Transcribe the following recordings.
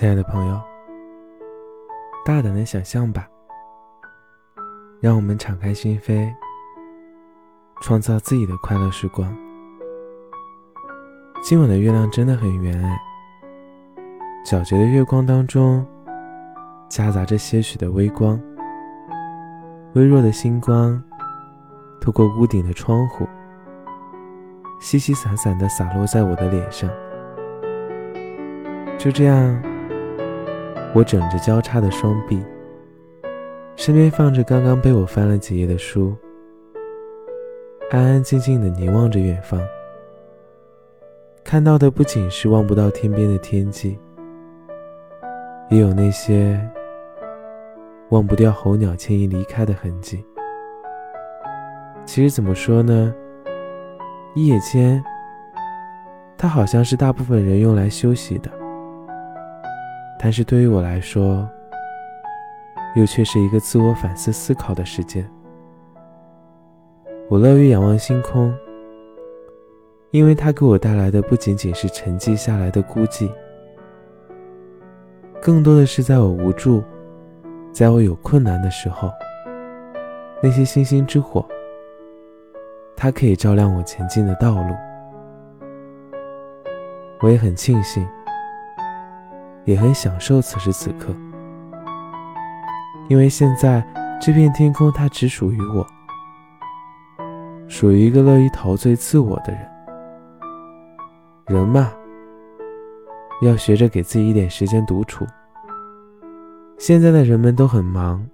亲爱的朋友，大胆的想象吧，让我们敞开心扉，创造自己的快乐时光。今晚的月亮真的很圆哎，皎洁的月光当中，夹杂着些许的微光，微弱的星光，透过屋顶的窗户，稀稀散散的洒落在我的脸上。就这样。我枕着交叉的双臂，身边放着刚刚被我翻了几页的书，安安静静的凝望着远方。看到的不仅是望不到天边的天际，也有那些忘不掉候鸟迁移离开的痕迹。其实怎么说呢？一夜间，它好像是大部分人用来休息的。但是对于我来说，又却是一个自我反思、思考的时间。我乐于仰望星空，因为它给我带来的不仅仅是沉寂下来的孤寂，更多的是在我无助、在我有困难的时候，那些星星之火，它可以照亮我前进的道路。我也很庆幸。也很享受此时此刻，因为现在这片天空它只属于我，属于一个乐于陶醉自我的人。人嘛，要学着给自己一点时间独处。现在的人们都很忙，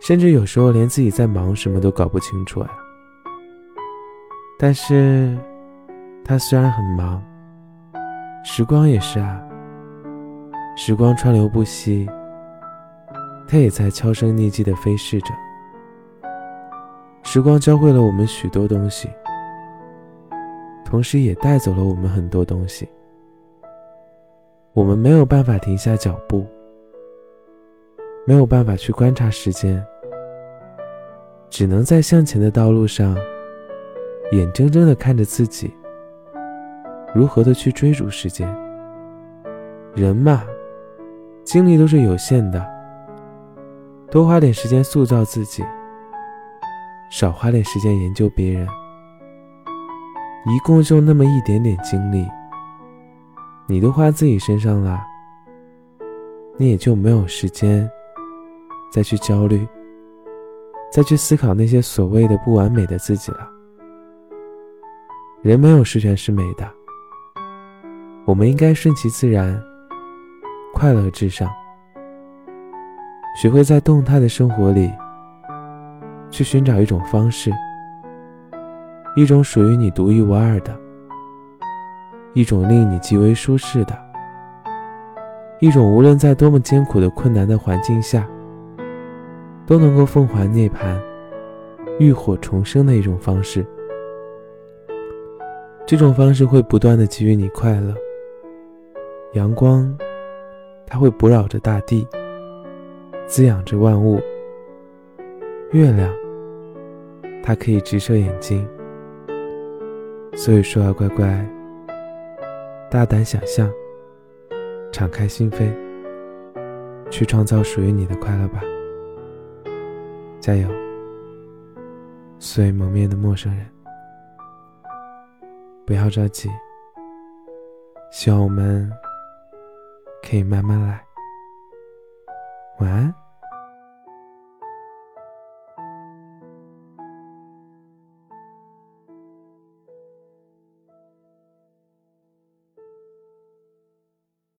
甚至有时候连自己在忙什么都搞不清楚呀。但是，他虽然很忙，时光也是啊。时光川流不息，它也在悄声匿迹地飞逝着。时光教会了我们许多东西，同时也带走了我们很多东西。我们没有办法停下脚步，没有办法去观察时间，只能在向前的道路上，眼睁睁地看着自己如何的去追逐时间。人嘛。精力都是有限的，多花点时间塑造自己，少花点时间研究别人。一共就那么一点点精力，你都花自己身上了，你也就没有时间再去焦虑，再去思考那些所谓的不完美的自己了。人没有十全十美的，我们应该顺其自然。快乐至上，学会在动态的生活里，去寻找一种方式，一种属于你独一无二的，一种令你极为舒适的，一种无论在多么艰苦的困难的环境下，都能够凤凰涅槃、浴火重生的一种方式。这种方式会不断的给予你快乐，阳光。它会哺扰着大地，滋养着万物。月亮，它可以直射眼睛。所以说啊，乖乖，大胆想象，敞开心扉，去创造属于你的快乐吧。加油，素蒙面的陌生人，不要着急，希望我们。可以慢慢来，晚安。